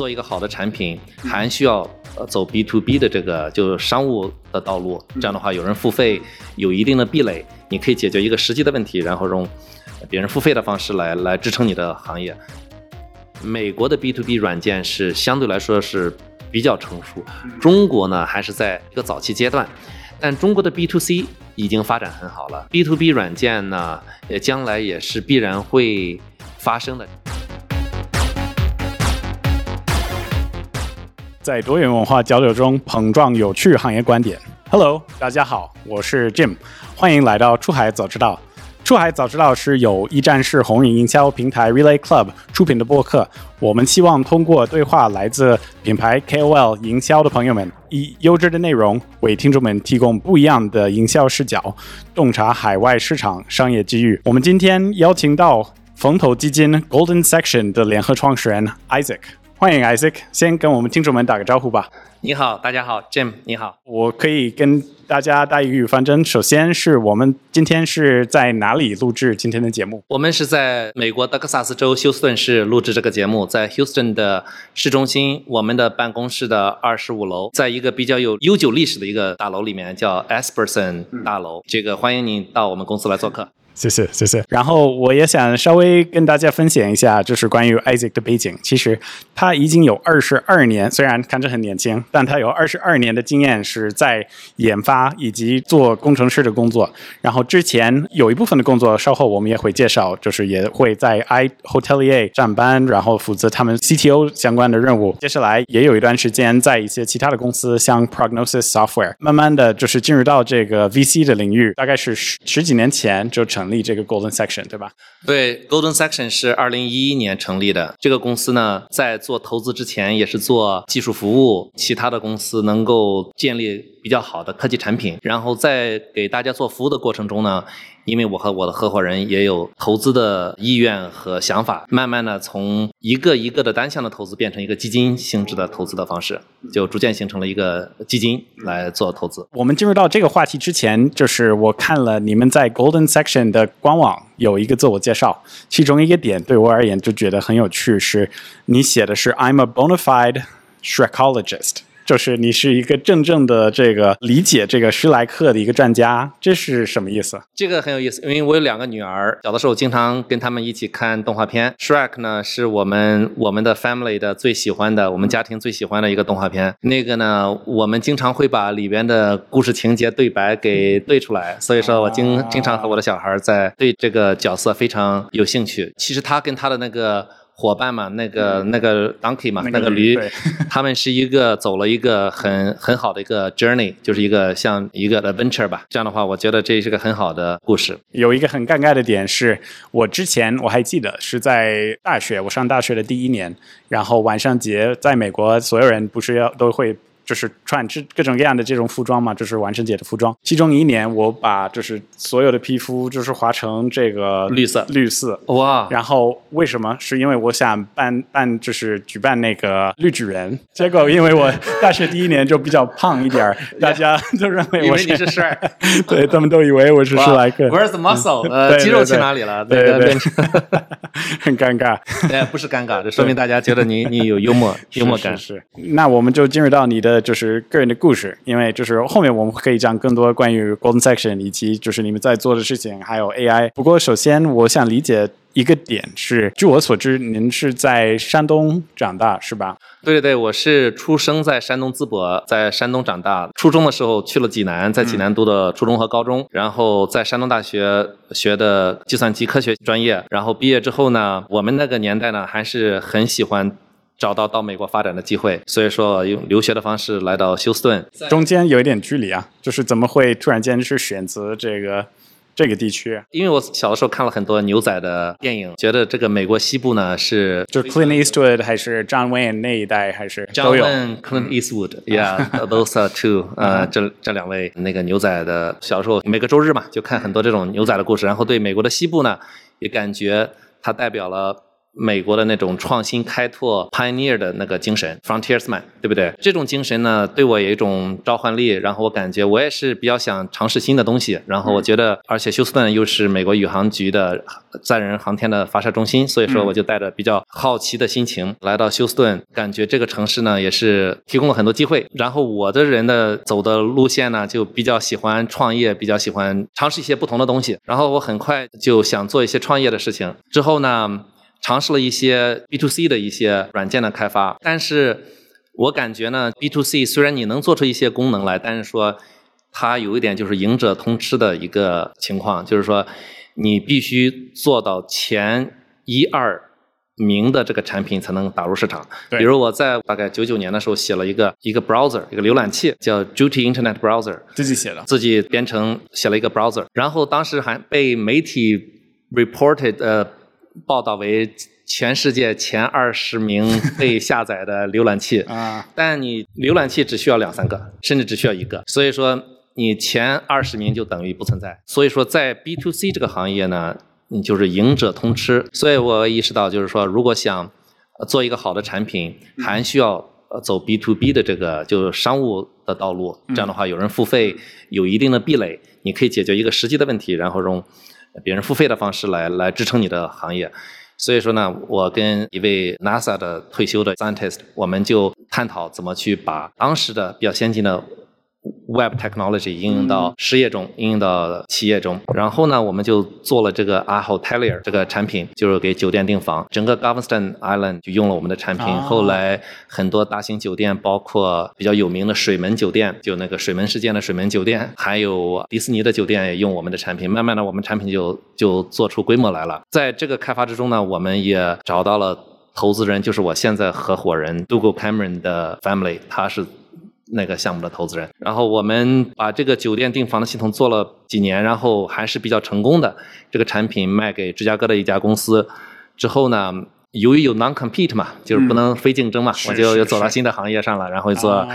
做一个好的产品，还需要呃走 B to B 的这个就商务的道路。这样的话，有人付费，有一定的壁垒，你可以解决一个实际的问题，然后用别人付费的方式来来支撑你的行业。美国的 B to B 软件是相对来说是比较成熟，中国呢还是在一个早期阶段，但中国的 B to C 已经发展很好了。B to B 软件呢，呃，将来也是必然会发生的。在多元文化交流中碰撞有趣行业观点。Hello，大家好，我是 Jim，欢迎来到出海早知道。出海早知道是由一站式红人营销平台 Relay Club 出品的播客。我们希望通过对话来自品牌 KOL 营销的朋友们，以优质的内容为听众们提供不一样的营销视角，洞察海外市场商业机遇。我们今天邀请到风投基金 Golden Section 的联合创始人 Isaac。欢迎 Isaac，先跟我们听众们打个招呼吧。你好，大家好，Jim，你好。我可以跟大家打一个预防针。首先是我们今天是在哪里录制今天的节目？我们是在美国德克萨斯州休斯顿市录制这个节目，在 Houston 的市中心，我们的办公室的二十五楼，在一个比较有悠久历史的一个大楼里面，叫 Esperson 大楼。这个欢迎您到我们公司来做客。谢谢谢谢。然后我也想稍微跟大家分享一下，就是关于 Isaac 的背景。其实他已经有二十二年，虽然看着很年轻，但他有二十二年的经验是在研发以及做工程师的工作。然后之前有一部分的工作，稍后我们也会介绍，就是也会在 i Hotelier 上班，然后负责他们 CTO 相关的任务。接下来也有一段时间在一些其他的公司，像 Prognosis Software，慢慢的就是进入到这个 VC 的领域，大概是十十几年前就成。成立这个 Golden Section 对吧？对，Golden Section 是二零一一年成立的。这个公司呢，在做投资之前也是做技术服务，其他的公司能够建立比较好的科技产品，然后在给大家做服务的过程中呢。因为我和我的合伙人也有投资的意愿和想法，慢慢的从一个一个的单向的投资变成一个基金性质的投资的方式，就逐渐形成了一个基金来做投资。我们进入到这个话题之前，就是我看了你们在 Golden Section 的官网有一个自我介绍，其中一个点对我而言就觉得很有趣，是你写的是 I'm a bona fide Shrekologist。就是你是一个真正的这个理解这个施莱克的一个专家，这是什么意思？这个很有意思，因为我有两个女儿，小的时候经常跟他们一起看动画片。Shrek 呢是我们我们的 family 的最喜欢的，我们家庭最喜欢的一个动画片。那个呢，我们经常会把里边的故事情节对白给对出来，所以说我经经常和我的小孩在对这个角色非常有兴趣。其实他跟他的那个。伙伴嘛，那个那个 donkey 嘛，那个驴，他们是一个走了一个很很好的一个 journey，就是一个像一个 adventure 吧。这样的话，我觉得这是个很好的故事。有一个很尴尬的点是，我之前我还记得是在大学，我上大学的第一年，然后晚上节在美国，所有人不是要都会。就是穿这各种各样的这种服装嘛，就是万圣节的服装。其中一年，我把就是所有的皮肤就是画成这个绿色，绿色哇。然后为什么？是因为我想办办就是举办那个绿巨人。结果因为我大学第一年就比较胖一点，大家 都认为我是帅，对他们都以为我是施莱克。Where's the muscle？呃，肌肉去哪里了？对对对，很尴尬。哎，不是尴尬，这说明大家觉得你你有幽默幽默感。是。那我们就进入到你的。就是个人的故事，因为就是后面我们可以讲更多关于 Golden Section 以及就是你们在做的事情，还有 AI。不过首先我想理解一个点是，据我所知，您是在山东长大是吧？对对对，我是出生在山东淄博，在山东长大。初中的时候去了济南，在济南读的初中和高中，然后在山东大学学的计算机科学专业。然后毕业之后呢，我们那个年代呢还是很喜欢。找到到美国发展的机会，所以说用留学的方式来到休斯顿，中间有一点距离啊，就是怎么会突然间去选择这个这个地区？因为我小的时候看了很多牛仔的电影，觉得这个美国西部呢是就 Clint Eastwood 还是 John Wayne 那一代还是 John Wayne Clint Eastwood，Yeah，those are two，呃，这这两位那个牛仔的，小时候每个周日嘛就看很多这种牛仔的故事，然后对美国的西部呢也感觉它代表了。美国的那种创新开拓 pioneer 的那个精神，frontiersman，对不对？这种精神呢，对我有一种召唤力。然后我感觉我也是比较想尝试新的东西。然后我觉得，而且休斯顿又是美国宇航局的载人航天的发射中心，所以说我就带着比较好奇的心情来到休斯顿，感觉这个城市呢也是提供了很多机会。然后我的人的走的路线呢，就比较喜欢创业，比较喜欢尝试一些不同的东西。然后我很快就想做一些创业的事情。之后呢？尝试了一些 B to C 的一些软件的开发，但是我感觉呢，B to C 虽然你能做出一些功能来，但是说它有一点就是赢者通吃的一个情况，就是说你必须做到前一二名的这个产品才能打入市场。比如我在大概九九年的时候写了一个一个 browser 一个浏览器叫 Juty Internet Browser，自己写的，自己编程写了一个 browser，然后当时还被媒体 reported 呃。报道为全世界前二十名被下载的浏览器 啊，但你浏览器只需要两三个，甚至只需要一个，所以说你前二十名就等于不存在。所以说在 B to C 这个行业呢，你就是赢者通吃。所以我意识到，就是说如果想做一个好的产品，还需要走 B to B 的这个就商务的道路。这样的话，有人付费，有一定的壁垒，你可以解决一个实际的问题，然后用。别人付费的方式来来支撑你的行业，所以说呢，我跟一位 NASA 的退休的 scientist，我们就探讨怎么去把当时的比较先进的。Web technology 应用到失业中，应用到企业中，然后呢，我们就做了这个 a Hotelier 这个产品，就是给酒店订房。整个 Galveston Island 就用了我们的产品。后来很多大型酒店，包括比较有名的水门酒店，就那个水门事件的水门酒店，还有迪士尼的酒店也用我们的产品。慢慢的，我们产品就就做出规模来了。在这个开发之中呢，我们也找到了投资人，就是我现在合伙人 Dougal Cameron 的 family，他是。那个项目的投资人，然后我们把这个酒店订房的系统做了几年，然后还是比较成功的。这个产品卖给芝加哥的一家公司。之后呢，由于有 non compete 嘛，就是不能非竞争嘛，我就又走到新的行业上了，然后做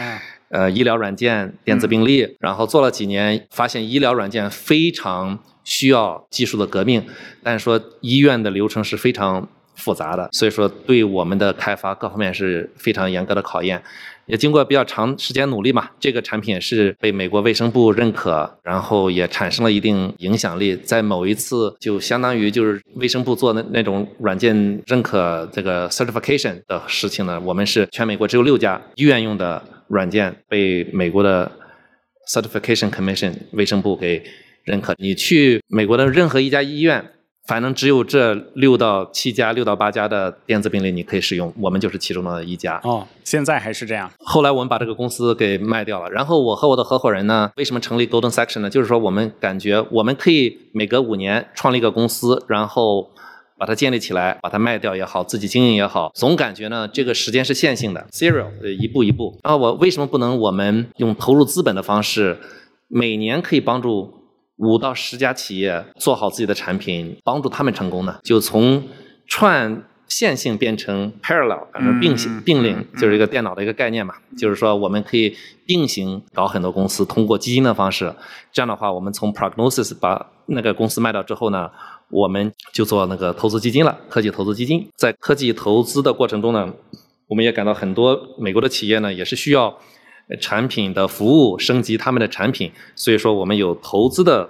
呃医疗软件、电子病历，然后做了几年，发现医疗软件非常需要技术的革命，但是说医院的流程是非常复杂的，所以说对我们的开发各方面是非常严格的考验。也经过比较长时间努力嘛，这个产品是被美国卫生部认可，然后也产生了一定影响力。在某一次，就相当于就是卫生部做的那种软件认可这个 certification 的事情呢，我们是全美国只有六家医院用的软件被美国的 certification commission 卫生部给认可。你去美国的任何一家医院。反正只有这六到七家、六到八家的电子病历你可以使用，我们就是其中的一家。哦，现在还是这样。后来我们把这个公司给卖掉了。然后我和我的合伙人呢，为什么成立 Golden Section 呢？就是说我们感觉我们可以每隔五年创立一个公司，然后把它建立起来，把它卖掉也好，自己经营也好，总感觉呢这个时间是线性的，serial，一步一步。然后我为什么不能我们用投入资本的方式，每年可以帮助？五到十家企业做好自己的产品，帮助他们成功呢？就从串线性变成 parallel，并行并领，就是一个电脑的一个概念嘛。就是说，我们可以并行搞很多公司，通过基金的方式。这样的话，我们从 prognosis 把那个公司卖掉之后呢，我们就做那个投资基金了，科技投资基金。在科技投资的过程中呢，我们也感到很多美国的企业呢，也是需要。产品的服务升级他们的产品，所以说我们有投资的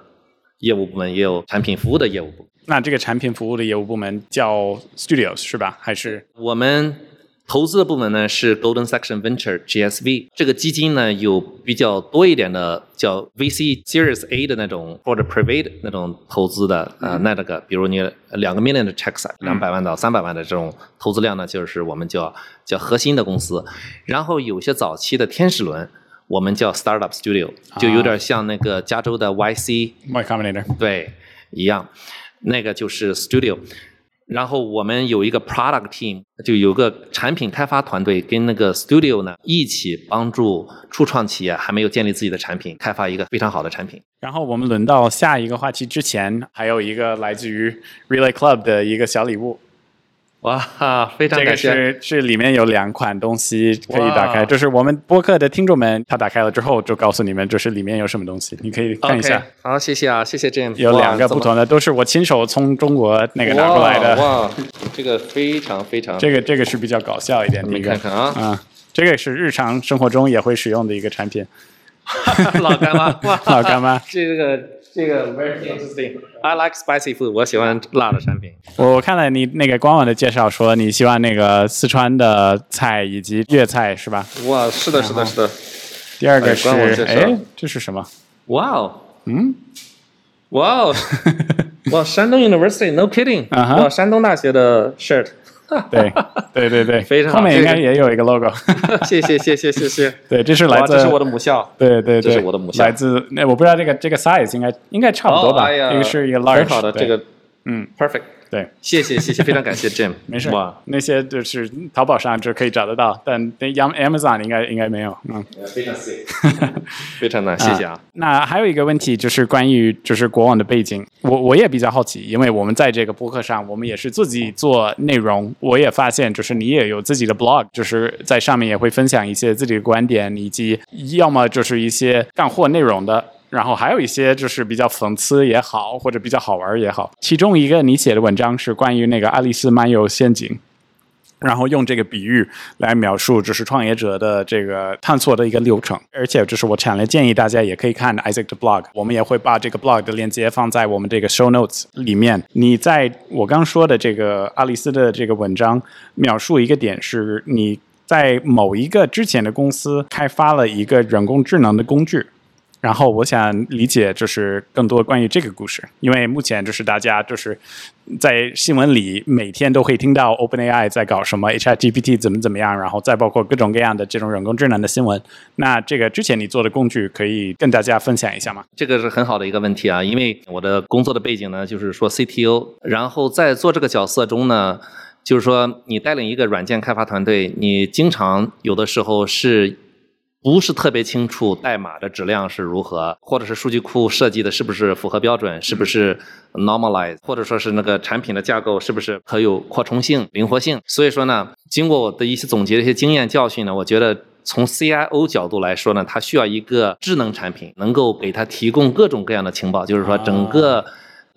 业务部门，也有产品服务的业务部。那这个产品服务的业务部门叫 Studios 是吧？还是我们？投资的部门呢是 Golden Section Venture GSV，这个基金呢有比较多一点的叫 VC Series A 的那种或者 Private 那种投资的呃那个，比如你两个 million 的 checks，两百万到三百万的这种投资量呢，就是我们叫叫核心的公司。然后有些早期的天使轮，我们叫 Startup Studio，就有点像那个加州的 YC Combinator 对一样，那个就是 Studio。然后我们有一个 product team，就有个产品开发团队跟那个 studio 呢一起帮助初创企业还没有建立自己的产品，开发一个非常好的产品。然后我们轮到下一个话题之前，还有一个来自于 Relay Club 的一个小礼物。哇，非常这个感谢。是是里面有两款东西可以打开，就是我们播客的听众们，他打开了之后就告诉你们，就是里面有什么东西，你可以看一下好，谢谢啊，谢谢 Jim。有两个不同的的，都是我亲手从中国那个拿过来的。哇，哇 这个非常非常，这个这个是比较搞笑一点的一你个，看看啊，啊，这个是日常生活中也会使用的一个产品，老干妈，哇，老干妈。这个这个 very interesting。I like spicy food，我喜欢辣的产品。我看了你那个官网的介绍，说你喜欢那个四川的菜以及粤菜是吧？哇，是的，是的，是的。第二个是哎这是什么？哇哦，嗯，哇哦，哇，山东 University，no kidding，啊山东大学的 shirt，对对对对，非常好后面应该也有一个 logo。谢谢谢谢谢谢。对，这是来，自这是我的母校。对对对，这是我的母校来自那我不知道这个这个 size 应该应该差不多吧？一个是一个 large，很好的这个，嗯，perfect。对，谢谢谢谢，非常感谢 Jim。没事哇，，那些就是淘宝上就可以找得到，但那 Am Amazon 应该应该没有，嗯。非常谢，非常的谢谢啊。那还有一个问题就是关于就是国网的背景，我我也比较好奇，因为我们在这个播客上，我们也是自己做内容，我也发现就是你也有自己的 blog，就是在上面也会分享一些自己的观点，以及要么就是一些干货内容的。然后还有一些就是比较讽刺也好，或者比较好玩也好。其中一个你写的文章是关于那个《爱丽丝漫游仙境》，然后用这个比喻来描述，就是创业者的这个探索的一个流程。而且，就是我强烈建议大家也可以看 Isaac 的 blog，我们也会把这个 blog 的链接放在我们这个 show notes 里面。你在我刚说的这个爱丽丝的这个文章描述一个点是，你在某一个之前的公司开发了一个人工智能的工具。然后我想理解就是更多关于这个故事，因为目前就是大家就是在新闻里每天都会听到 OpenAI 在搞什么 HIGPT 怎么怎么样，然后再包括各种各样的这种人工智能的新闻。那这个之前你做的工具可以跟大家分享一下吗？这个是很好的一个问题啊，因为我的工作的背景呢，就是说 CTO，然后在做这个角色中呢，就是说你带领一个软件开发团队，你经常有的时候是。不是特别清楚代码的质量是如何，或者是数据库设计的是不是符合标准，是不是 normalize，或者说是那个产品的架构是不是可有扩充性、灵活性。所以说呢，经过我的一些总结的一些经验教训呢，我觉得从 CIO 角度来说呢，它需要一个智能产品，能够给它提供各种各样的情报，就是说整个。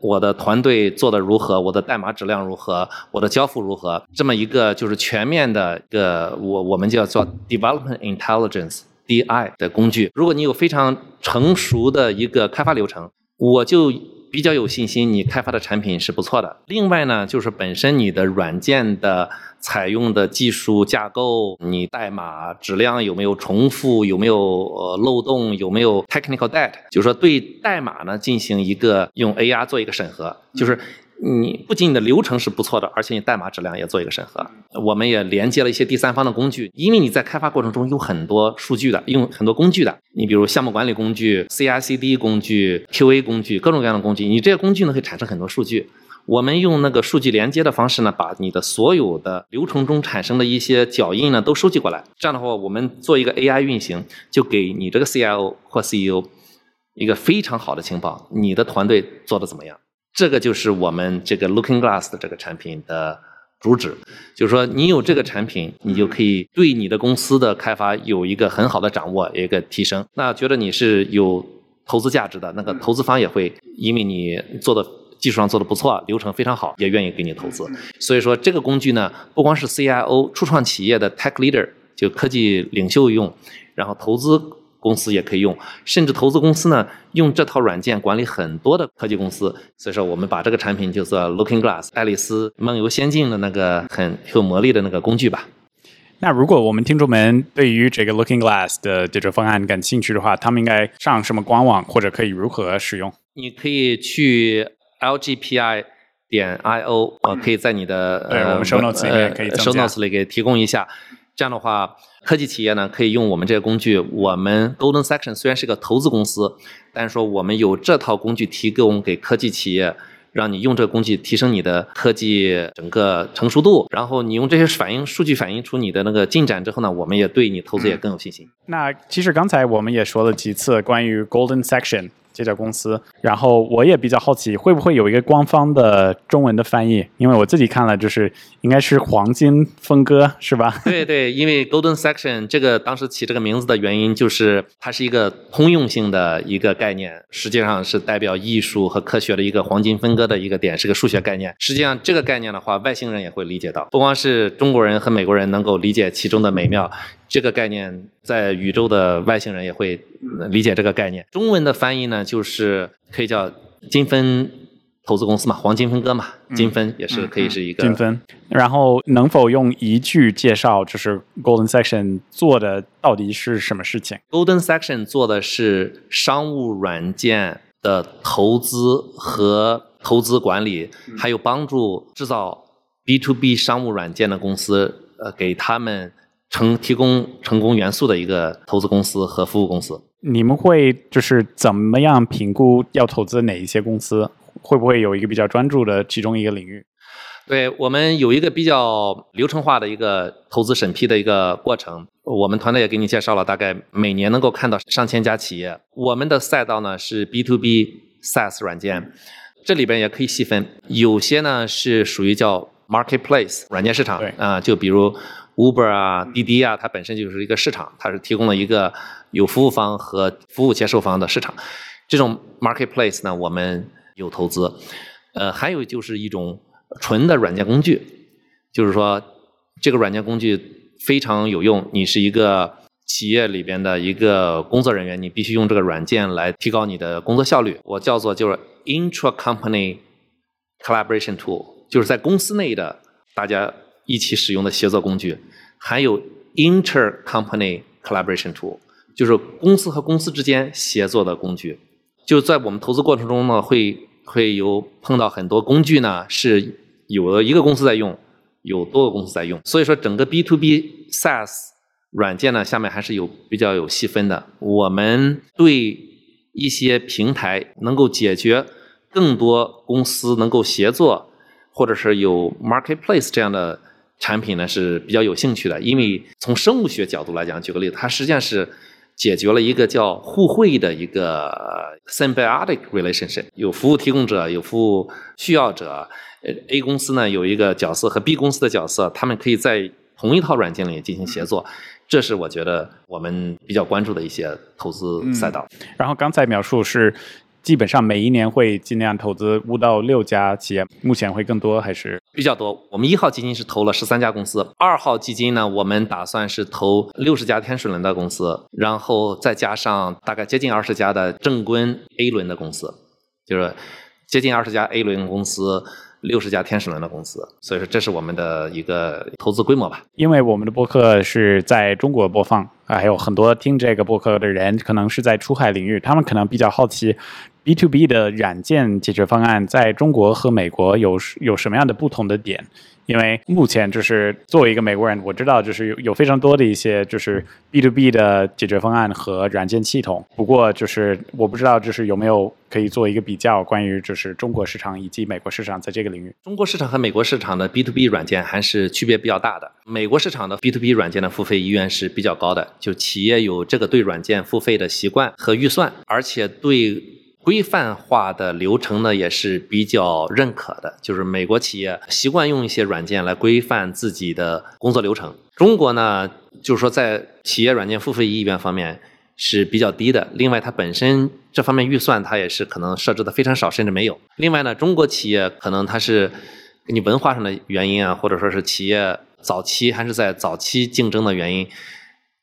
我的团队做的如何？我的代码质量如何？我的交付如何？这么一个就是全面的一个我我们叫做 development intelligence DI 的工具。如果你有非常成熟的一个开发流程，我就比较有信心，你开发的产品是不错的。另外呢，就是本身你的软件的采用的技术架构，你代码质量有没有重复，有没有漏洞，有没有 technical debt，就是说对代码呢进行一个用 AR 做一个审核，就是。你不仅你的流程是不错的，而且你代码质量也做一个审核。我们也连接了一些第三方的工具，因为你在开发过程中有很多数据的，用很多工具的。你比如项目管理工具、CI/CD 工具、QA 工具，各种各样的工具。你这些工具呢，可以产生很多数据。我们用那个数据连接的方式呢，把你的所有的流程中产生的一些脚印呢，都收集过来。这样的话，我们做一个 AI 运行，就给你这个 CIO 或 CEO 一个非常好的情报，你的团队做的怎么样？这个就是我们这个 Looking Glass 的这个产品的主旨，就是说你有这个产品，你就可以对你的公司的开发有一个很好的掌握，有一个提升。那觉得你是有投资价值的，那个投资方也会因为你做的技术上做的不错，流程非常好，也愿意给你投资。所以说这个工具呢，不光是 CIO 初创企业的 Tech Leader 就科技领袖用，然后投资。公司也可以用，甚至投资公司呢用这套软件管理很多的科技公司。所以说，我们把这个产品就做 Looking Glass 爱丽丝梦游仙境的那个很有魔力的那个工具吧。那如果我们听众们对于这个 Looking Glass 的这种方案感兴趣的话，他们应该上什么官网，或者可以如何使用？你可以去 LGPI 点 IO，我可以在你的呃我们 show notes 里面可以增加 show notes 里给提供一下。这样的话，科技企业呢可以用我们这个工具。我们 Golden Section 虽然是个投资公司，但是说我们有这套工具提供给科技企业，让你用这个工具提升你的科技整个成熟度。然后你用这些反映数据反映出你的那个进展之后呢，我们也对你投资也更有信心。那其实刚才我们也说了几次关于 Golden Section。这家公司。然后我也比较好奇，会不会有一个官方的中文的翻译？因为我自己看了，就是应该是黄金分割，是吧？对对，因为 Golden Section 这个当时起这个名字的原因，就是它是一个通用性的一个概念，实际上是代表艺术和科学的一个黄金分割的一个点，是个数学概念。实际上这个概念的话，外星人也会理解到，不光是中国人和美国人能够理解其中的美妙。这个概念在宇宙的外星人也会理解这个概念。中文的翻译呢，就是可以叫金分投资公司嘛，黄金分割嘛，金分也是可以是一个金分。然后能否用一句介绍，就是 Golden Section 做的到底是什么事情？Golden Section 做的是商务软件的投资和投资管理，还有帮助制造 B to B 商务软件的公司，呃，给他们。成提供成功元素的一个投资公司和服务公司，你们会就是怎么样评估要投资哪一些公司？会不会有一个比较专注的其中一个领域？对我们有一个比较流程化的一个投资审批的一个过程。我们团队也给你介绍了，大概每年能够看到上千家企业。我们的赛道呢是 B to B SaaS 软件，这里边也可以细分，有些呢是属于叫 Marketplace 软件市场，啊，就比如。Uber 啊，滴滴啊，它本身就是一个市场，它是提供了一个有服务方和服务接受方的市场。这种 marketplace 呢，我们有投资。呃，还有就是一种纯的软件工具，就是说这个软件工具非常有用。你是一个企业里边的一个工作人员，你必须用这个软件来提高你的工作效率。我叫做就是 intra company collaboration tool，就是在公司内的大家。一起使用的协作工具，还有 inter-company collaboration tool，就是公司和公司之间协作的工具。就在我们投资过程中呢，会会有碰到很多工具呢，是有的一个公司在用，有多个公司在用。所以说，整个 B to B SaaS 软件呢，下面还是有比较有细分的。我们对一些平台能够解决更多公司能够协作，或者是有 marketplace 这样的。产品呢是比较有兴趣的，因为从生物学角度来讲，举个例子，它实际上是解决了一个叫互惠的一个 symbiotic relationship，有服务提供者，有服务需要者。呃，A 公司呢有一个角色和 B 公司的角色，他们可以在同一套软件里进行协作，这是我觉得我们比较关注的一些投资赛道。然后刚才描述是。基本上每一年会尽量投资五到六家企业，目前会更多还是比较多。我们一号基金是投了十三家公司，二号基金呢，我们打算是投六十家天使轮的公司，然后再加上大概接近二十家的正规 A 轮的公司，就是接近二十家 A 轮公司。六十家天使轮的公司，所以说这是我们的一个投资规模吧。因为我们的播客是在中国播放，还有很多听这个播客的人可能是在出海领域，他们可能比较好奇，B to B 的软件解决方案在中国和美国有有什么样的不同的点？因为目前就是作为一个美国人，我知道就是有有非常多的一些就是 B to B 的解决方案和软件系统。不过就是我不知道就是有没有可以做一个比较，关于就是中国市场以及美国市场在这个领域。中国市场和美国市场的 B to B 软件还是区别比较大的。美国市场的 B to B 软件的付费意愿是比较高的，就企业有这个对软件付费的习惯和预算，而且对。规范化的流程呢，也是比较认可的。就是美国企业习惯用一些软件来规范自己的工作流程。中国呢，就是说在企业软件付费意愿方面是比较低的。另外，它本身这方面预算它也是可能设置的非常少，甚至没有。另外呢，中国企业可能它是你文化上的原因啊，或者说是企业早期还是在早期竞争的原因，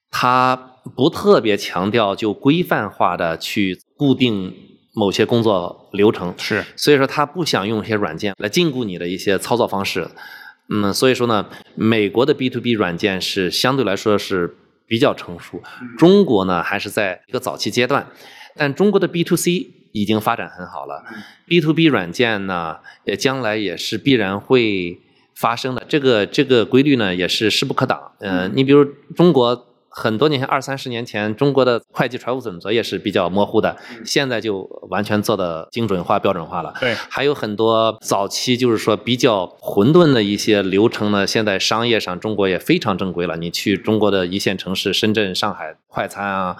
它不特别强调就规范化的去固定。某些工作流程。是，所以说他不想用一些软件来禁锢你的一些操作方式，嗯，所以说呢，美国的 B to B 软件是相对来说是比较成熟，中国呢还是在一个早期阶段，但中国的 B to C 已经发展很好了，B to B 软件呢，也将来也是必然会发生的，这个这个规律呢也是势不可挡，嗯，你比如中国。很多年前，二三十年前，中国的会计财务准则也是比较模糊的，现在就完全做的精准化、标准化了。对，还有很多早期就是说比较混沌的一些流程呢，现在商业上中国也非常正规了。你去中国的一线城市，深圳、上海，快餐啊。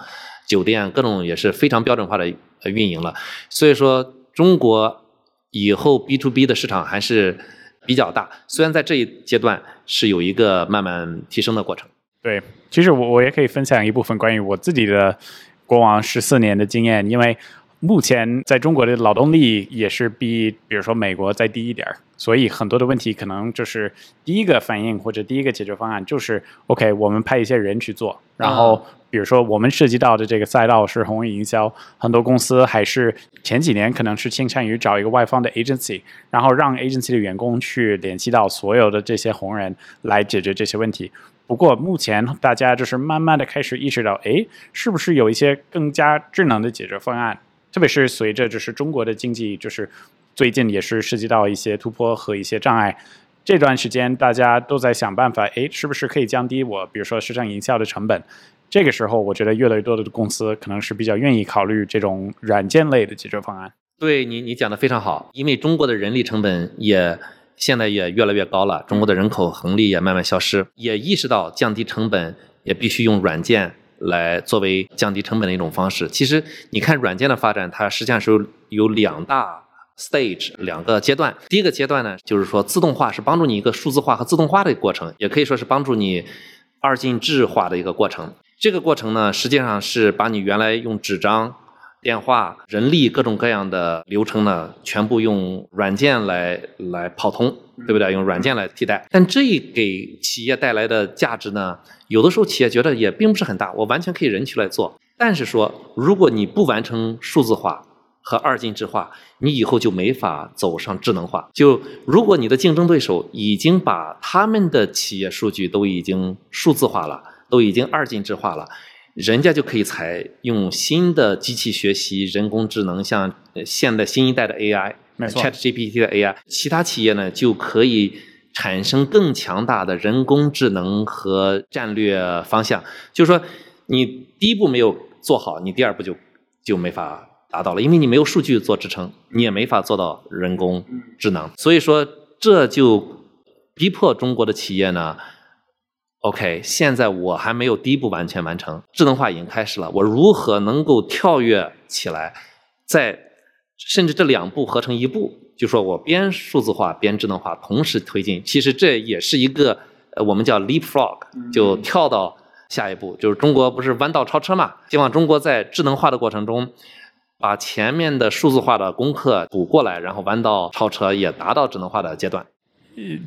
酒店各种也是非常标准化的运营了。所以说，中国以后 B to B 的市场还是比较大，虽然在这一阶段是有一个慢慢提升的过程。对，其实我我也可以分享一部分关于我自己的国王十四年的经验，因为。目前在中国的劳动力也是比，比如说美国再低一点儿，所以很多的问题可能就是第一个反应或者第一个解决方案就是 OK，我们派一些人去做。然后比如说我们涉及到的这个赛道是红人营销，很多公司还是前几年可能是倾向于找一个外方的 agency，然后让 agency 的员工去联系到所有的这些红人来解决这些问题。不过目前大家就是慢慢的开始意识到，哎，是不是有一些更加智能的解决方案？特别是随着就是中国的经济就是最近也是涉及到一些突破和一些障碍，这段时间大家都在想办法，哎，是不是可以降低我比如说市场营销的成本？这个时候，我觉得越来越多的公司可能是比较愿意考虑这种软件类的解决方案。对你，你讲的非常好，因为中国的人力成本也现在也越来越高了，中国的人口红利也慢慢消失，也意识到降低成本也必须用软件。来作为降低成本的一种方式。其实你看软件的发展，它实际上是有有两大 stage 两个阶段。第一个阶段呢，就是说自动化是帮助你一个数字化和自动化的过程，也可以说是帮助你二进制化的一个过程。这个过程呢，实际上是把你原来用纸张。电话、人力各种各样的流程呢，全部用软件来来跑通，对不对？用软件来替代。但这给企业带来的价值呢，有的时候企业觉得也并不是很大，我完全可以人去来做。但是说，如果你不完成数字化和二进制化，你以后就没法走上智能化。就如果你的竞争对手已经把他们的企业数据都已经数字化了，都已经二进制化了。人家就可以采用新的机器学习、人工智能，像现在新一代的 AI，ChatGPT 的 AI，其他企业呢就可以产生更强大的人工智能和战略方向。就是说，你第一步没有做好，你第二步就就没法达到了，因为你没有数据做支撑，你也没法做到人工智能。所以说，这就逼迫中国的企业呢。OK，现在我还没有第一步完全完成，智能化已经开始了。我如何能够跳跃起来，在甚至这两步合成一步，就说我边数字化边智能化同时推进，其实这也是一个呃我们叫 leapfrog，就跳到下一步。就是中国不是弯道超车嘛？希望中国在智能化的过程中，把前面的数字化的功课补过来，然后弯道超车，也达到智能化的阶段。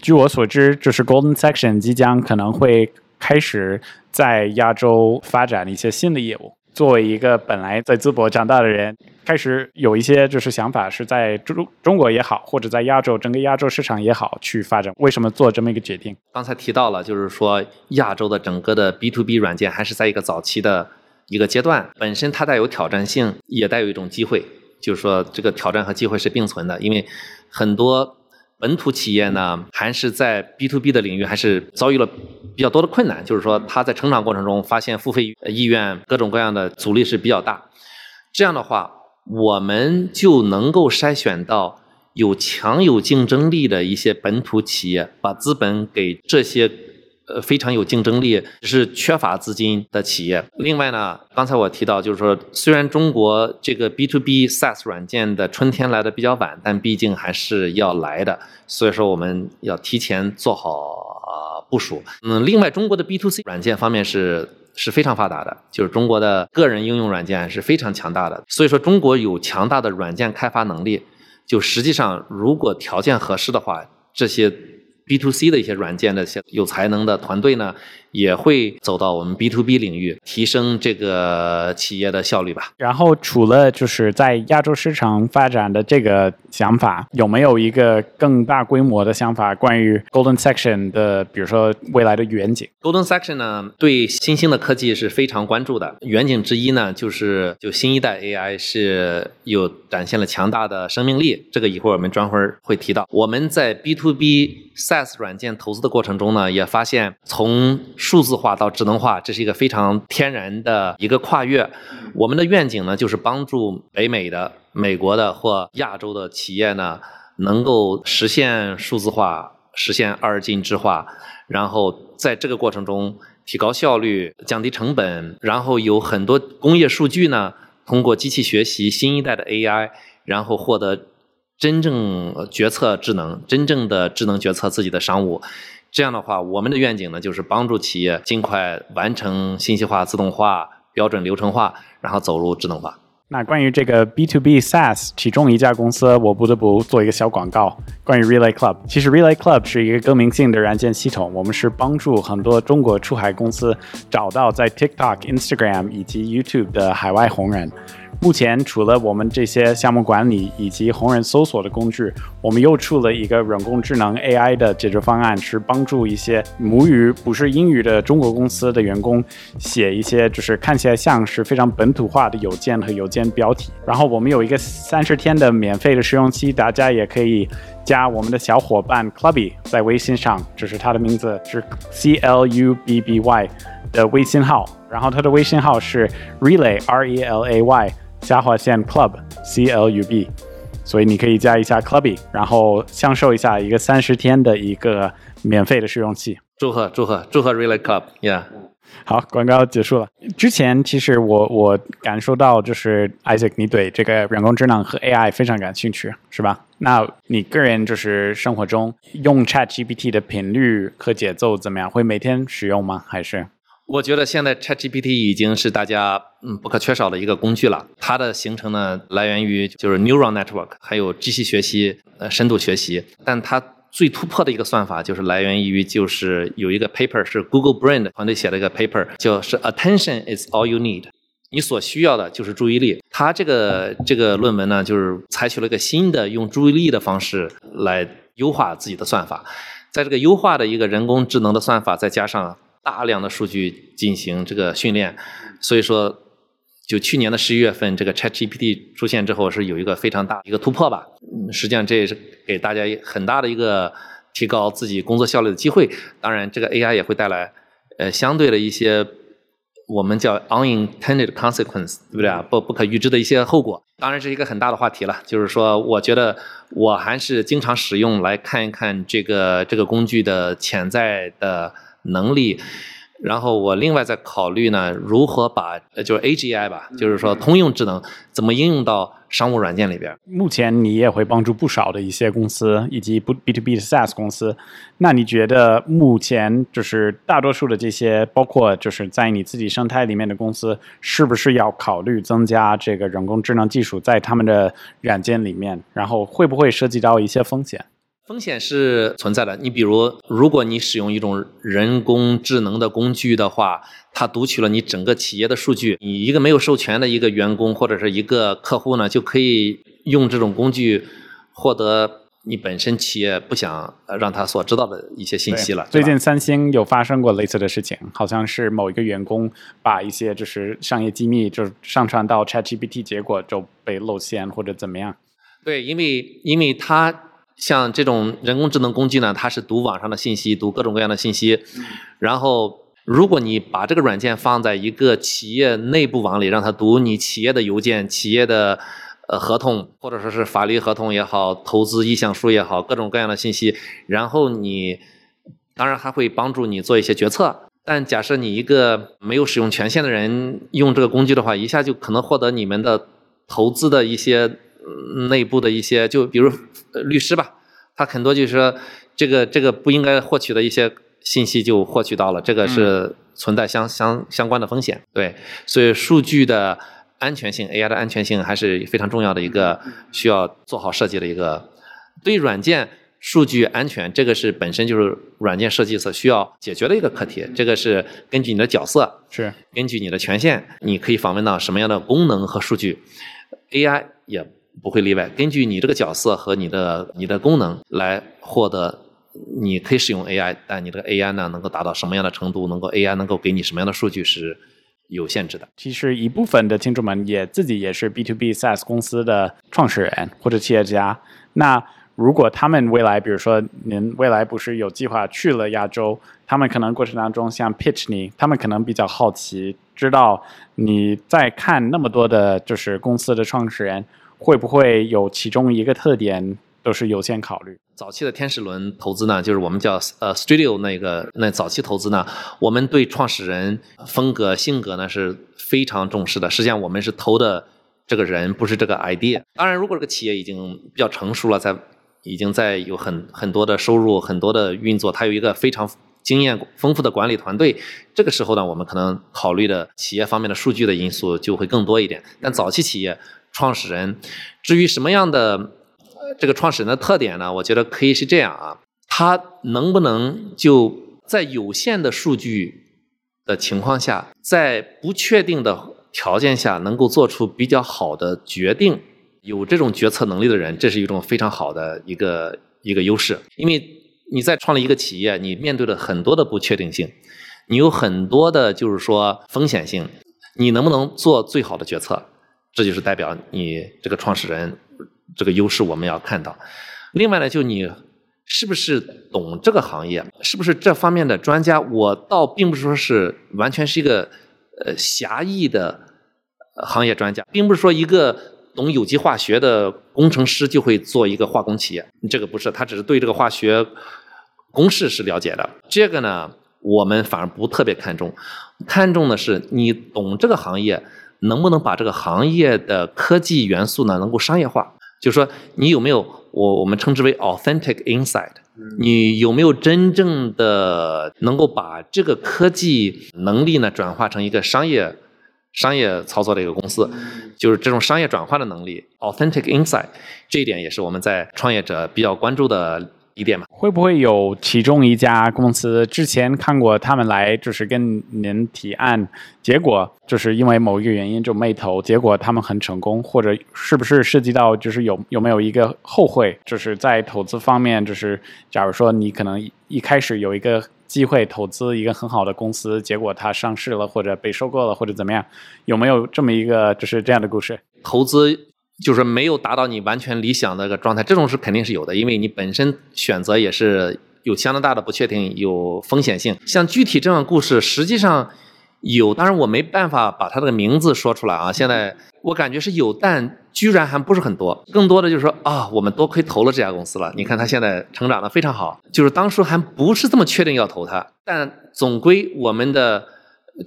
据我所知，就是 Golden Section 即将可能会开始在亚洲发展一些新的业务。作为一个本来在淄博长大的人，开始有一些就是想法是在中中国也好，或者在亚洲整个亚洲市场也好去发展。为什么做这么一个决定？刚才提到了，就是说亚洲的整个的 B to B 软件还是在一个早期的一个阶段，本身它带有挑战性，也带有一种机会。就是说这个挑战和机会是并存的，因为很多。本土企业呢，还是在 B to B 的领域，还是遭遇了比较多的困难。就是说，他在成长过程中发现付费意愿各种各样的阻力是比较大。这样的话，我们就能够筛选到有强有竞争力的一些本土企业，把资本给这些。呃，非常有竞争力，只是缺乏资金的企业。另外呢，刚才我提到，就是说，虽然中国这个 B to B SaaS 软件的春天来的比较晚，但毕竟还是要来的。所以说，我们要提前做好部署。嗯，另外，中国的 B to C 软件方面是是非常发达的，就是中国的个人应用软件是非常强大的。所以说，中国有强大的软件开发能力。就实际上，如果条件合适的话，这些。B to C 的一些软件的一些有才能的团队呢，也会走到我们 B to B 领域，提升这个企业的效率吧。然后除了就是在亚洲市场发展的这个想法，有没有一个更大规模的想法？关于 Golden Section 的，比如说未来的远景？Golden Section 呢，对新兴的科技是非常关注的。远景之一呢，就是就新一代 AI 是有展现了强大的生命力。这个一会儿我们专门会提到。我们在 B to B。SaaS 软件投资的过程中呢，也发现从数字化到智能化，这是一个非常天然的一个跨越。我们的愿景呢，就是帮助北美的、美国的或亚洲的企业呢，能够实现数字化，实现二进制化，然后在这个过程中。提高效率、降低成本，然后有很多工业数据呢，通过机器学习新一代的 AI，然后获得真正决策智能、真正的智能决策自己的商务。这样的话，我们的愿景呢，就是帮助企业尽快完成信息化、自动化、标准流程化，然后走入智能化。那关于这个 B to B SaaS，其中一家公司，我不得不做一个小广告。关于 Relay Club，其实 Relay Club 是一个更名性的软件系统，我们是帮助很多中国出海公司找到在 TikTok、Instagram 以及 YouTube 的海外红人。目前除了我们这些项目管理以及红人搜索的工具，我们又出了一个人工智能 AI 的解决方案，是帮助一些母语不是英语的中国公司的员工写一些就是看起来像是非常本土化的邮件和邮件标题。然后我们有一个三十天的免费的试用期，大家也可以加我们的小伙伴 Clubby 在微信上，就是他的名字是 C L U B B Y 的微信号，然后他的微信号是 Relay R E L A Y。下划线 Club C L U B，所以你可以加一下 Clubby，然后享受一下一个三十天的一个免费的试用期。祝贺祝贺祝贺 Relay Club，Yeah。好，广告结束了。之前其实我我感受到就是 Isaac，你对这个人工智能和 AI 非常感兴趣，是吧？那你个人就是生活中用 Chat GPT 的频率和节奏怎么样？会每天使用吗？还是？我觉得现在 ChatGPT 已经是大家嗯不可缺少的一个工具了。它的形成呢，来源于就是 neural network，还有机器学习、呃深度学习。但它最突破的一个算法，就是来源于就是有一个 paper 是 Google Brain 团队写的一个 paper，叫是 Attention is all you need，你所需要的就是注意力。它这个这个论文呢，就是采取了一个新的用注意力的方式来优化自己的算法。在这个优化的一个人工智能的算法，再加上大量的数据进行这个训练，所以说，就去年的十一月份，这个 ChatGPT 出现之后，是有一个非常大一个突破吧。嗯，实际上这也是给大家很大的一个提高自己工作效率的机会。当然，这个 AI 也会带来呃相对的一些我们叫 unintended consequence，对不对啊？不不可预知的一些后果。当然，是一个很大的话题了。就是说，我觉得我还是经常使用来看一看这个这个工具的潜在的。能力，然后我另外在考虑呢，如何把就是 AGI 吧，就是说通用智能怎么应用到商务软件里边。目前你也会帮助不少的一些公司以及不 B to B 的 SaaS 公司，那你觉得目前就是大多数的这些，包括就是在你自己生态里面的公司，是不是要考虑增加这个人工智能技术在他们的软件里面？然后会不会涉及到一些风险？风险是存在的。你比如，如果你使用一种人工智能的工具的话，它读取了你整个企业的数据，你一个没有授权的一个员工或者是一个客户呢，就可以用这种工具获得你本身企业不想让他所知道的一些信息了。最近三星有发生过类似的事情，好像是某一个员工把一些就是商业机密就上传到 ChatGPT，结果就被露馅或者怎么样。对，因为因为他。像这种人工智能工具呢，它是读网上的信息，读各种各样的信息。然后，如果你把这个软件放在一个企业内部网里，让它读你企业的邮件、企业的呃合同，或者说是法律合同也好、投资意向书也好，各种各样的信息。然后你当然还会帮助你做一些决策。但假设你一个没有使用权限的人用这个工具的话，一下就可能获得你们的投资的一些。内部的一些，就比如律师吧，他很多就是说，这个这个不应该获取的一些信息就获取到了，这个是存在相相相关的风险。对，所以数据的安全性，AI 的安全性还是非常重要的一个需要做好设计的一个。对于软件数据安全，这个是本身就是软件设计所需要解决的一个课题。这个是根据你的角色，是根据你的权限，你可以访问到什么样的功能和数据，AI 也。不会例外，根据你这个角色和你的你的功能来获得，你可以使用 AI，但你这个 AI 呢，能够达到什么样的程度，能够 AI 能够给你什么样的数据是有限制的。其实一部分的听众们也自己也是 B to B SaaS 公司的创始人或者企业家，那如果他们未来，比如说您未来不是有计划去了亚洲，他们可能过程当中像 pitch 你，他们可能比较好奇，知道你在看那么多的就是公司的创始人。会不会有其中一个特点，都是优先考虑。早期的天使轮投资呢，就是我们叫呃 Studio 那个那早期投资呢，我们对创始人风格性格呢是非常重视的。实际上我们是投的这个人，不是这个 idea。当然，如果这个企业已经比较成熟了，在已经在有很很多的收入、很多的运作，它有一个非常经验丰富的管理团队，这个时候呢，我们可能考虑的企业方面的数据的因素就会更多一点。但早期企业创始人，至于什么样的？这个创始人的特点呢，我觉得可以是这样啊，他能不能就在有限的数据的情况下，在不确定的条件下，能够做出比较好的决定？有这种决策能力的人，这是一种非常好的一个一个优势。因为你在创立一个企业，你面对了很多的不确定性，你有很多的就是说风险性，你能不能做最好的决策？这就是代表你这个创始人。这个优势我们要看到，另外呢，就你是不是懂这个行业，是不是这方面的专家？我倒并不是说是完全是一个呃狭义的行业专家，并不是说一个懂有机化学的工程师就会做一个化工企业，这个不是，他只是对这个化学公式是了解的。这个呢，我们反而不特别看重，看重的是你懂这个行业，能不能把这个行业的科技元素呢能够商业化。就是说，你有没有我我们称之为 authentic insight？你有没有真正的能够把这个科技能力呢转化成一个商业商业操作的一个公司？就是这种商业转化的能力，authentic insight，这一点也是我们在创业者比较关注的。一点嘛，会不会有其中一家公司之前看过他们来，就是跟您提案，结果就是因为某一个原因就没投，结果他们很成功，或者是不是涉及到就是有有没有一个后悔，就是在投资方面，就是假如说你可能一开始有一个机会投资一个很好的公司，结果它上市了或者被收购了或者怎么样，有没有这么一个就是这样的故事？投资。就是没有达到你完全理想的一个状态，这种是肯定是有的，因为你本身选择也是有相当大的不确定，有风险性。像具体这样的故事，实际上有，当然我没办法把它的名字说出来啊。现在我感觉是有，但居然还不是很多。更多的就是说啊，我们多亏投了这家公司了。你看他现在成长的非常好，就是当初还不是这么确定要投它，但总归我们的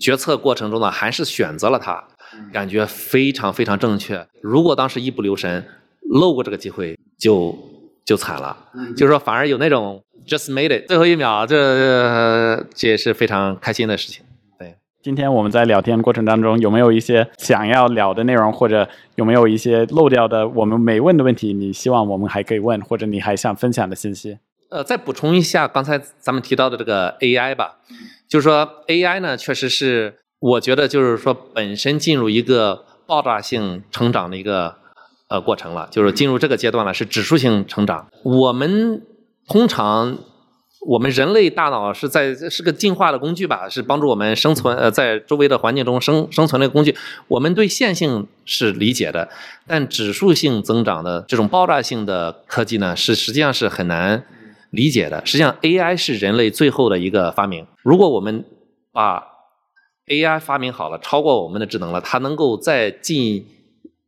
决策过程中呢，还是选择了它。感觉非常非常正确。如果当时一不留神漏过这个机会，就就惨了。就是说，反而有那种 just made it，最后一秒，这这也是非常开心的事情。对，今天我们在聊天过程当中，有没有一些想要聊的内容，或者有没有一些漏掉的我们没问的问题？你希望我们还可以问，或者你还想分享的信息？呃，再补充一下刚才咱们提到的这个 AI 吧，就是说 AI 呢，确实是。我觉得就是说，本身进入一个爆炸性成长的一个呃过程了，就是进入这个阶段了，是指数性成长。我们通常，我们人类大脑是在是个进化的工具吧，是帮助我们生存呃在周围的环境中生生存的工具。我们对线性是理解的，但指数性增长的这种爆炸性的科技呢，是实际上是很难理解的。实际上，AI 是人类最后的一个发明。如果我们把 AI 发明好了，超过我们的智能了，它能够再进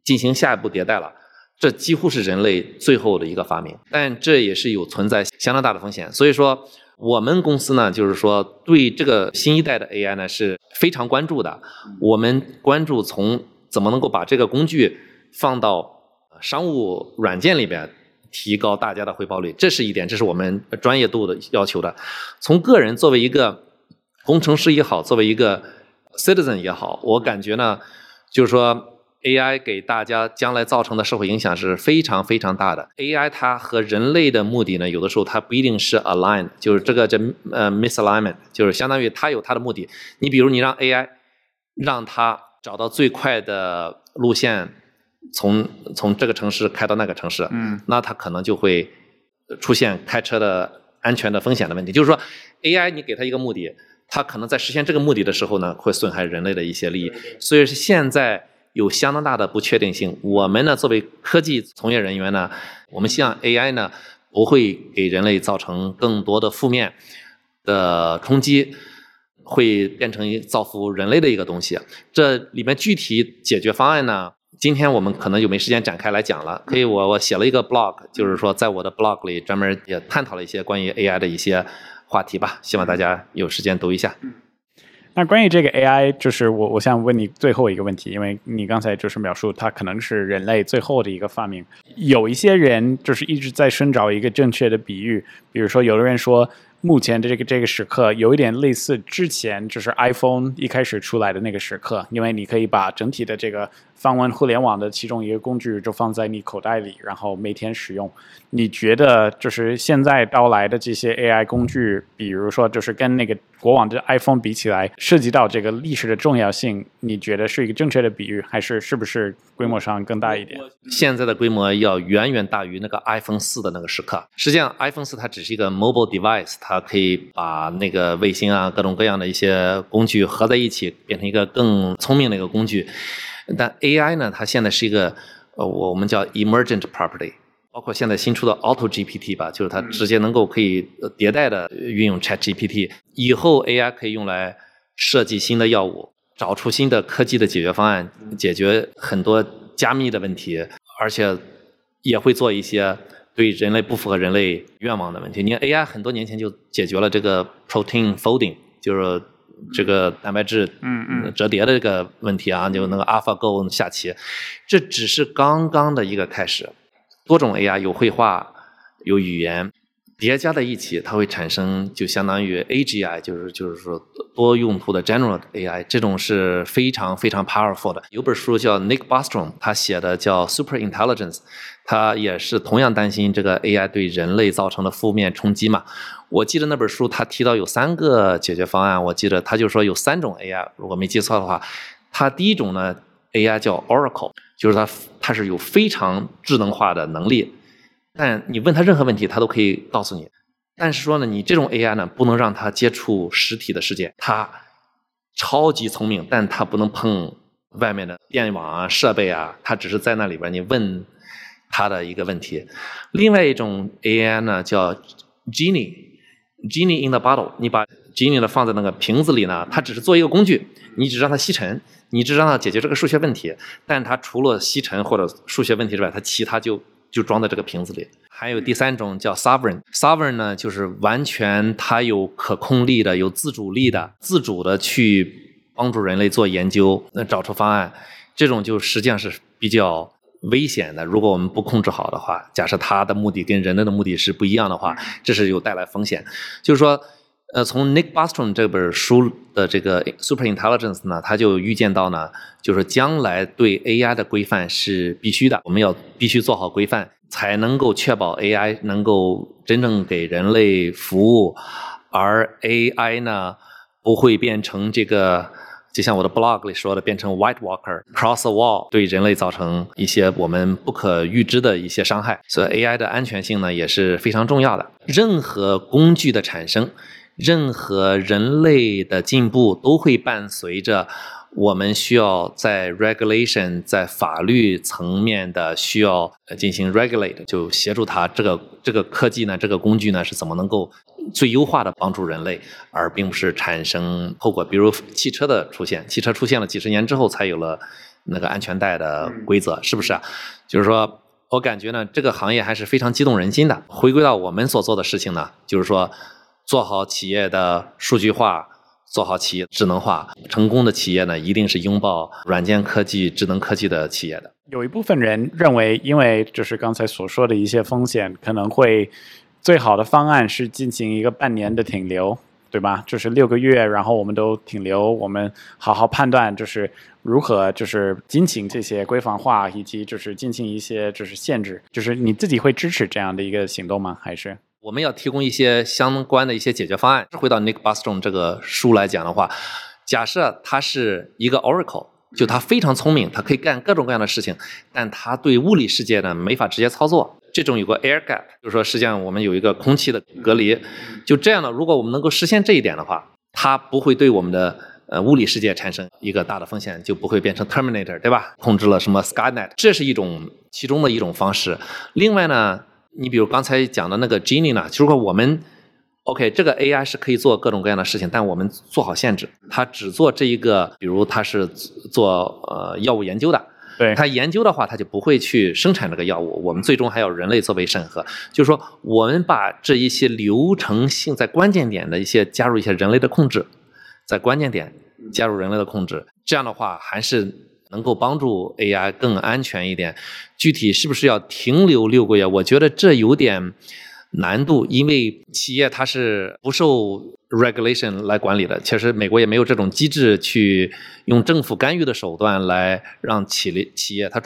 进行下一步迭代了，这几乎是人类最后的一个发明，但这也是有存在相当大的风险。所以说，我们公司呢，就是说对这个新一代的 AI 呢是非常关注的。我们关注从怎么能够把这个工具放到商务软件里边，提高大家的回报率，这是一点，这是我们专业度的要求的。从个人作为一个工程师也好，作为一个 citizen 也好，我感觉呢，就是说 AI 给大家将来造成的社会影响是非常非常大的。AI 它和人类的目的呢，有的时候它不一定是 aligned，就是这个这呃 misalignment，就是相当于它有它的目的。你比如你让 AI 让它找到最快的路线，从从这个城市开到那个城市，嗯，那它可能就会出现开车的安全的风险的问题。就是说 AI 你给它一个目的。它可能在实现这个目的的时候呢，会损害人类的一些利益，所以是现在有相当大的不确定性。我们呢，作为科技从业人员呢，我们希望 AI 呢不会给人类造成更多的负面的冲击，会变成造福人类的一个东西。这里面具体解决方案呢，今天我们可能就没时间展开来讲了，可以我我写了一个 blog，就是说在我的 blog 里专门也探讨了一些关于 AI 的一些话题吧，希望大家有时间读一下。那关于这个 AI，就是我我想问你最后一个问题，因为你刚才就是描述它可能是人类最后的一个发明。有一些人就是一直在寻找一个正确的比喻，比如说有的人说。目前的这个这个时刻有一点类似之前，就是 iPhone 一开始出来的那个时刻，因为你可以把整体的这个访问互联网的其中一个工具就放在你口袋里，然后每天使用。你觉得就是现在到来的这些 AI 工具，比如说就是跟那个国网的 iPhone 比起来，涉及到这个历史的重要性，你觉得是一个正确的比喻，还是是不是规模上更大一点？现在的规模要远远大于那个 iPhone 四的那个时刻。实际上，iPhone 四它只是一个 mobile device，它可以把那个卫星啊各种各样的一些工具合在一起，变成一个更聪明的一个工具。但 AI 呢，它现在是一个呃，我们叫 emergent property。包括现在新出的 Auto GPT 吧，就是它直接能够可以迭代的运用 Chat GPT。以后 AI 可以用来设计新的药物，找出新的科技的解决方案，解决很多加密的问题，而且也会做一些对人类不符合人类愿望的问题。你看 AI 很多年前就解决了这个 protein folding，就是这个蛋白质嗯嗯折叠的这个问题啊，就那个 AlphaGo 下棋，这只是刚刚的一个开始。多种 AI 有绘画，有语言，叠加在一起，它会产生就相当于 AGI，就是就是说多用途的 general AI，这种是非常非常 powerful 的。有本书叫 Nick Bostrom，他写的叫 Super Intelligence，他也是同样担心这个 AI 对人类造成的负面冲击嘛。我记得那本书他提到有三个解决方案，我记得他就说有三种 AI，如果没记错的话，他第一种呢 AI 叫 Oracle。就是它，它是有非常智能化的能力，但你问他任何问题，他都可以告诉你。但是说呢，你这种 AI 呢，不能让他接触实体的世界。他超级聪明，但他不能碰外面的电网啊、设备啊。他只是在那里边，你问他的一个问题。另外一种 AI 呢，叫 Genie，Genie in the bottle。你把 Genie 呢放在那个瓶子里呢，它只是做一个工具，你只让它吸尘。你只让它解决这个数学问题，但它除了吸尘或者数学问题之外，它其他就就装在这个瓶子里。还有第三种叫 sovereign，sovereign 呢就是完全它有可控力的、有自主力的、自主的去帮助人类做研究、那找出方案。这种就实际上是比较危险的。如果我们不控制好的话，假设它的目的跟人类的目的是不一样的话，这是有带来风险。就是说。呃，从 Nick Bostrom 这本书的这个 Super Intelligence 呢，他就预见到呢，就是将来对 AI 的规范是必须的，我们要必须做好规范，才能够确保 AI 能够真正给人类服务，而 AI 呢不会变成这个，就像我的 blog 里说的，变成 White Walker cross the wall，对人类造成一些我们不可预知的一些伤害。所以 AI 的安全性呢也是非常重要的。任何工具的产生。任何人类的进步都会伴随着我们需要在 regulation 在法律层面的需要进行 regulate，就协助它这个这个科技呢，这个工具呢是怎么能够最优化的帮助人类，而并不是产生后果。比如汽车的出现，汽车出现了几十年之后才有了那个安全带的规则，是不是啊？就是说我感觉呢，这个行业还是非常激动人心的。回归到我们所做的事情呢，就是说。做好企业的数据化，做好企业智能化，成功的企业呢，一定是拥抱软件科技、智能科技的企业的。有一部分人认为，因为就是刚才所说的一些风险，可能会最好的方案是进行一个半年的停留，对吧？就是六个月，然后我们都停留，我们好好判断，就是如何就是进行这些规范化，以及就是进行一些就是限制。就是你自己会支持这样的一个行动吗？还是？我们要提供一些相关的一些解决方案。回到 Nick Bostrom 这个书来讲的话，假设他是一个 Oracle，就他非常聪明，他可以干各种各样的事情，但他对物理世界呢没法直接操作。这种有个 air gap，就是说实际上我们有一个空气的隔离。就这样呢，如果我们能够实现这一点的话，它不会对我们的呃物理世界产生一个大的风险，就不会变成 Terminator，对吧？控制了什么 Skynet，这是一种其中的一种方式。另外呢？你比如刚才讲的那个 Genie 呢，就是说我们 OK 这个 AI 是可以做各种各样的事情，但我们做好限制，它只做这一个，比如它是做呃药物研究的，对，它研究的话，它就不会去生产这个药物。我们最终还要人类作为审核，就是说，我们把这一些流程性在关键点的一些加入一些人类的控制，在关键点加入人类的控制，这样的话还是能够帮助 AI 更安全一点。具体是不是要停留六个月？我觉得这有点难度，因为企业它是不受 regulation 来管理的。其实美国也没有这种机制去用政府干预的手段来让企业企业它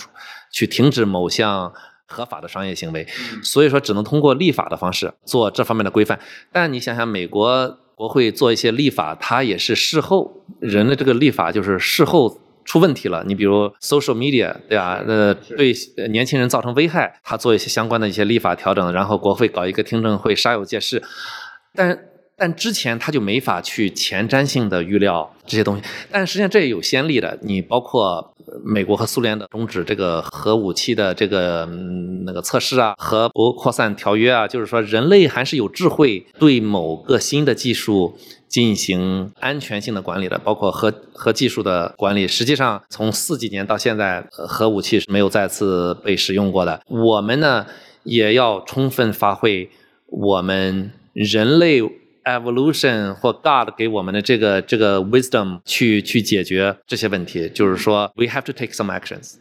去停止某项合法的商业行为。所以说，只能通过立法的方式做这方面的规范。但你想想，美国国会做一些立法，它也是事后人的这个立法就是事后。出问题了，你比如 social media，对吧？呃，对年轻人造成危害，他做一些相关的一些立法调整，然后国会搞一个听证会，煞有介事。但但之前他就没法去前瞻性的预料这些东西。但实际上这也有先例的，你包括美国和苏联的终止这个核武器的这个那个测试啊，核不扩散条约啊，就是说人类还是有智慧对某个新的技术。进行安全性的管理的，包括核核技术的管理。实际上，从四几年到现在，核武器是没有再次被使用过的。我们呢，也要充分发挥我们人类 evolution 或 God 给我们的这个这个 wisdom 去去解决这些问题。就是说，we have to take some actions。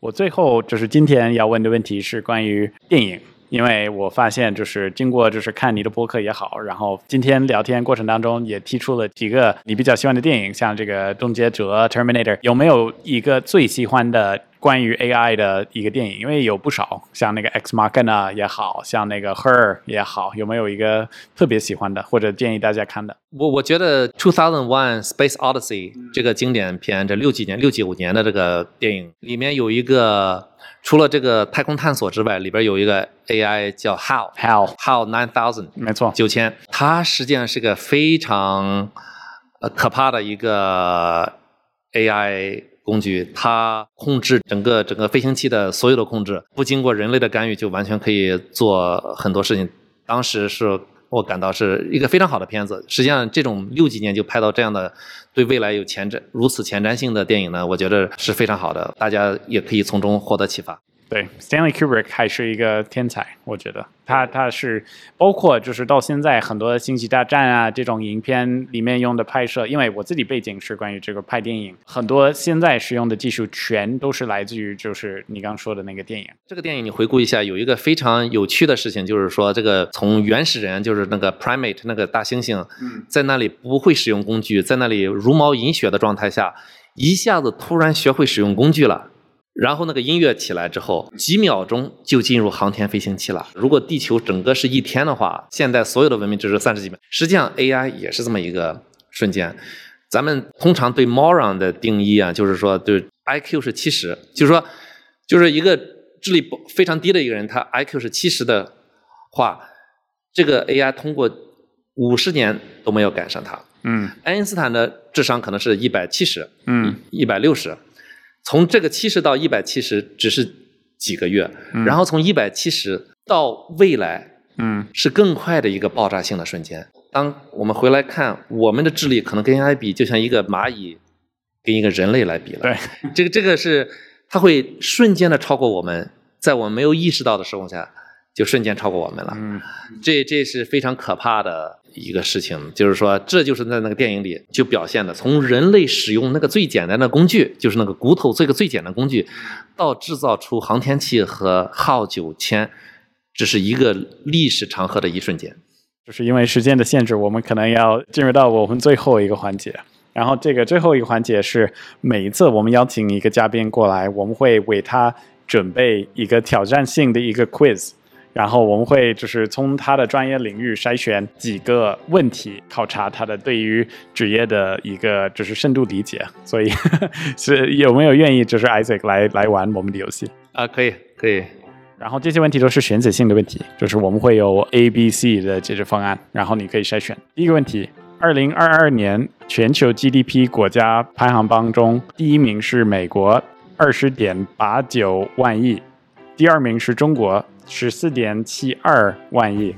我最后就是今天要问的问题是关于电影。因为我发现，就是经过就是看你的博客也好，然后今天聊天过程当中也提出了几个你比较喜欢的电影，像这个《终结者》（Terminator），有没有一个最喜欢的关于 AI 的一个电影？因为有不少，像那个《X Machina》也好像那个《Her》也好，有没有一个特别喜欢的，或者建议大家看的？我我觉得《Two Thousand One Space Odyssey》这个经典片，这六几年、六几五年的这个电影里面有一个。除了这个太空探索之外，里边有一个 AI 叫 How How How Nine Thousand，没错，九千。它实际上是个非常呃可怕的一个 AI 工具，它控制整个整个飞行器的所有的控制，不经过人类的干预就完全可以做很多事情。当时是。我感到是一个非常好的片子。实际上，这种六几年就拍到这样的，对未来有前瞻如此前瞻性的电影呢，我觉得是非常好的。大家也可以从中获得启发。对，Stanley Kubrick 还是一个天才，我觉得他他是包括就是到现在很多星际大战啊这种影片里面用的拍摄，因为我自己背景是关于这个拍电影，很多现在使用的技术全都是来自于就是你刚说的那个电影。这个电影你回顾一下，有一个非常有趣的事情，就是说这个从原始人就是那个 primate 那个大猩猩，在那里不会使用工具，在那里茹毛饮血的状态下，一下子突然学会使用工具了。然后那个音乐起来之后，几秒钟就进入航天飞行器了。如果地球整个是一天的话，现在所有的文明只是三十几秒。实际上 AI 也是这么一个瞬间。咱们通常对 moron 的定义啊，就是说，对 IQ 是七十，就是说，就是一个智力不非常低的一个人，他 IQ 是七十的话，这个 AI 通过五十年都没有赶上他。嗯，爱因斯坦的智商可能是一百七十，嗯，一百六十。从这个七十到一百七十只是几个月，然后从一百七十到未来，嗯，是更快的一个爆炸性的瞬间。当我们回来看我们的智力，可能跟 AI 比，就像一个蚂蚁跟一个人类来比了。对，这个这个是它会瞬间的超过我们，在我们没有意识到的时候下，就瞬间超过我们了。嗯，这这是非常可怕的。一个事情，就是说，这就是在那个电影里就表现的，从人类使用那个最简单的工具，就是那个骨头这个最简单的工具，到制造出航天器和号九千，这是一个历史长河的一瞬间。就是因为时间的限制，我们可能要进入到我们最后一个环节。然后这个最后一个环节是每一次我们邀请一个嘉宾过来，我们会为他准备一个挑战性的一个 quiz。然后我们会就是从他的专业领域筛选几个问题，考察他的对于职业的一个就是深度理解。所以 是有没有愿意就是 Isaac 来来玩我们的游戏啊？可以，可以。然后这些问题都是选择性的问题，就是我们会有 A、B、C 的解决方案，然后你可以筛选。第一个问题：二零二二年全球 GDP 国家排行榜中，第一名是美国，二十点八九万亿；第二名是中国。十四点七二万亿，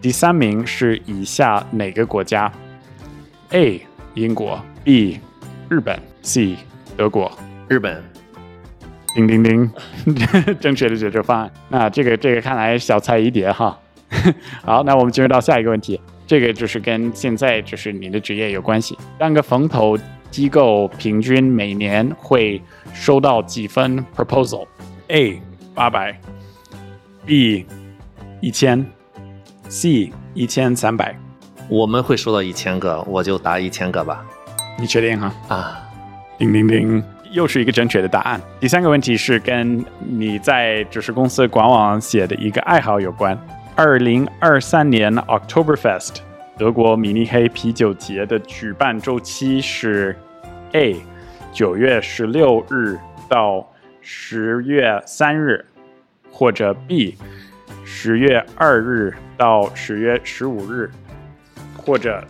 第三名是以下哪个国家？A. 英国 B. 日本 C. 德国。日本。叮叮叮，正确的解决方案。那这个这个看来小菜一碟哈。好，那我们进入到下一个问题，这个就是跟现在就是你的职业有关系。当个风投机构平均每年会收到几份 proposal？A 八百，B 一千，C 一千三百。我们会收到一千个，我就答一千个吧。你确定哈？啊，叮叮叮，又是一个正确的答案。第三个问题是跟你在就是公司官网写的一个爱好有关。二零二三年 Octoberfest 德国米尼黑啤酒节的举办周期是 A 九月十六日到十月三日，或者 B 十月二日到十月十五日，或者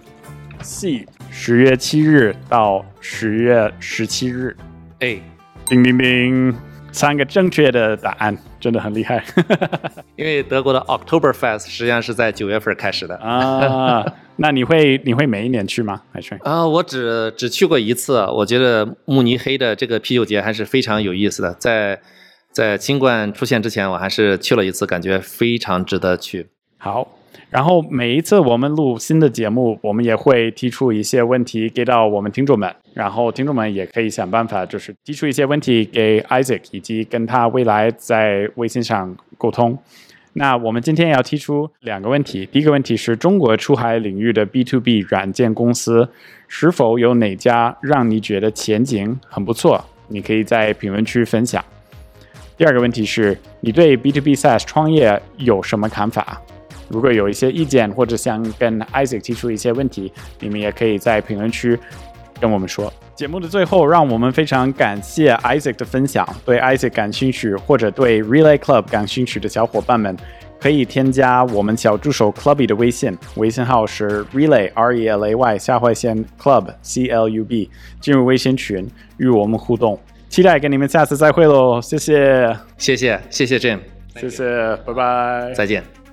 C 十月七日到十月十七日。A，叮叮叮，三个正确的答案，真的很厉害因为德国的 Oktoberfest 实际上是在九月份开始的。啊！那你会你会每一年去吗？还是啊，我只只去过一次，我觉得慕尼黑的这个啤酒节还是非常有意思的。在在新冠出现之前，我还是去了一次，感觉非常值得去。好？然后每一次我们录新的节目，我们也会提出一些问题给到我们听众们，然后听众们也可以想办法，就是提出一些问题给 Isaac，以及跟他未来在微信上沟通。那我们今天要提出两个问题，第一个问题是中国出海领域的 B to B 软件公司是否有哪家让你觉得前景很不错？你可以在评论区分享。第二个问题是你对 B to B SaaS 创业有什么看法？如果有一些意见或者想跟 Isaac 提出一些问题，你们也可以在评论区跟我们说。节目的最后，让我们非常感谢 Isaac 的分享。对 Isaac 感兴趣或者对 Relay Club 感兴趣的小伙伴们，可以添加我们小助手 Clubby 的微信，微信号是 Relay R E L A Y 下划线 Club C L U B，进入微信群与我们互动。期待跟你们下次再会喽，谢谢，谢谢，谢谢 Jim，谢谢，拜拜，再见。